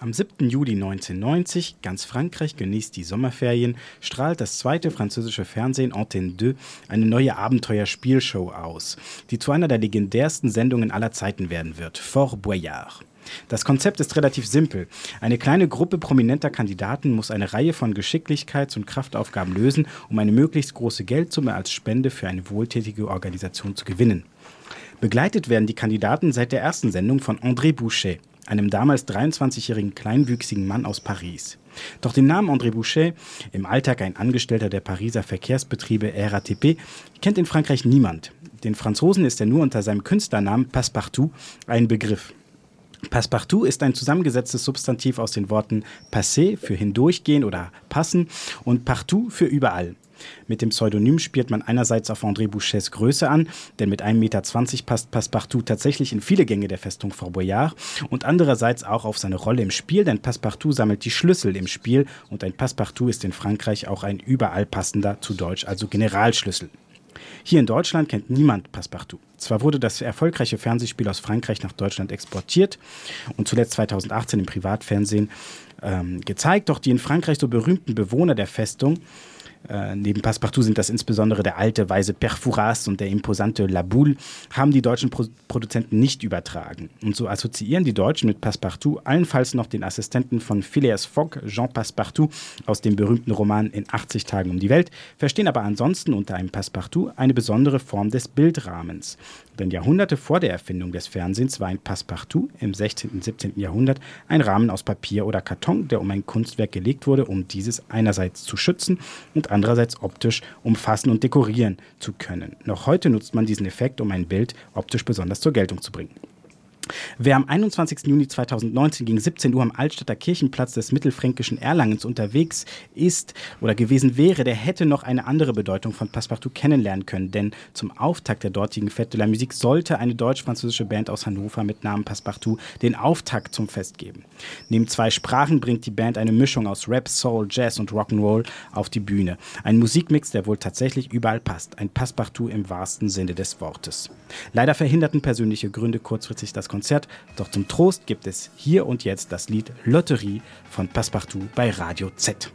Am 7. Juli 1990, ganz Frankreich genießt die Sommerferien, strahlt das zweite französische Fernsehen Antenne 2 eine neue Abenteuerspielshow aus, die zu einer der legendärsten Sendungen aller Zeiten werden wird, Fort Boyard. Das Konzept ist relativ simpel. Eine kleine Gruppe prominenter Kandidaten muss eine Reihe von Geschicklichkeits- und Kraftaufgaben lösen, um eine möglichst große Geldsumme als Spende für eine wohltätige Organisation zu gewinnen. Begleitet werden die Kandidaten seit der ersten Sendung von André Boucher, einem damals 23-jährigen kleinwüchsigen Mann aus Paris. Doch den Namen André Boucher, im Alltag ein Angestellter der Pariser Verkehrsbetriebe RATP, kennt in Frankreich niemand. Den Franzosen ist er nur unter seinem Künstlernamen Passepartout ein Begriff. Passepartout ist ein zusammengesetztes Substantiv aus den Worten passé für hindurchgehen oder passen und partout für überall. Mit dem Pseudonym spielt man einerseits auf André Bouchers Größe an, denn mit 1,20 Meter passt Passepartout tatsächlich in viele Gänge der Festung Fort Boyard und andererseits auch auf seine Rolle im Spiel, denn Passepartout sammelt die Schlüssel im Spiel und ein Passepartout ist in Frankreich auch ein überall passender, zu Deutsch also Generalschlüssel. Hier in Deutschland kennt niemand Passepartout. Zwar wurde das erfolgreiche Fernsehspiel aus Frankreich nach Deutschland exportiert und zuletzt 2018 im Privatfernsehen ähm, gezeigt, doch die in Frankreich so berühmten Bewohner der Festung äh, neben Passepartout sind das insbesondere der alte, weise Perforas und der imposante La Boule, haben die deutschen Pro Produzenten nicht übertragen. Und so assoziieren die Deutschen mit Passepartout allenfalls noch den Assistenten von Phileas Fogg, Jean Passepartout, aus dem berühmten Roman In 80 Tagen um die Welt, verstehen aber ansonsten unter einem Passepartout eine besondere Form des Bildrahmens. Denn Jahrhunderte vor der Erfindung des Fernsehens war ein Passepartout im 16. und 17. Jahrhundert ein Rahmen aus Papier oder Karton, der um ein Kunstwerk gelegt wurde, um dieses einerseits zu schützen und andererseits optisch umfassen und dekorieren zu können. Noch heute nutzt man diesen Effekt, um ein Bild optisch besonders zur Geltung zu bringen. Wer am 21. Juni 2019 gegen 17 Uhr am Altstadter Kirchenplatz des mittelfränkischen Erlangens unterwegs ist oder gewesen wäre, der hätte noch eine andere Bedeutung von Passepartout kennenlernen können. Denn zum Auftakt der dortigen Fête de la Musique sollte eine deutsch-französische Band aus Hannover mit Namen Passepartout den Auftakt zum Fest geben. Neben zwei Sprachen bringt die Band eine Mischung aus Rap, Soul, Jazz und Rock'n'Roll auf die Bühne. Ein Musikmix, der wohl tatsächlich überall passt. Ein Passepartout im wahrsten Sinne des Wortes. Leider verhinderten persönliche Gründe kurzfristig das Konzert, doch zum Trost gibt es hier und jetzt das Lied Lotterie von Passepartout bei Radio Z.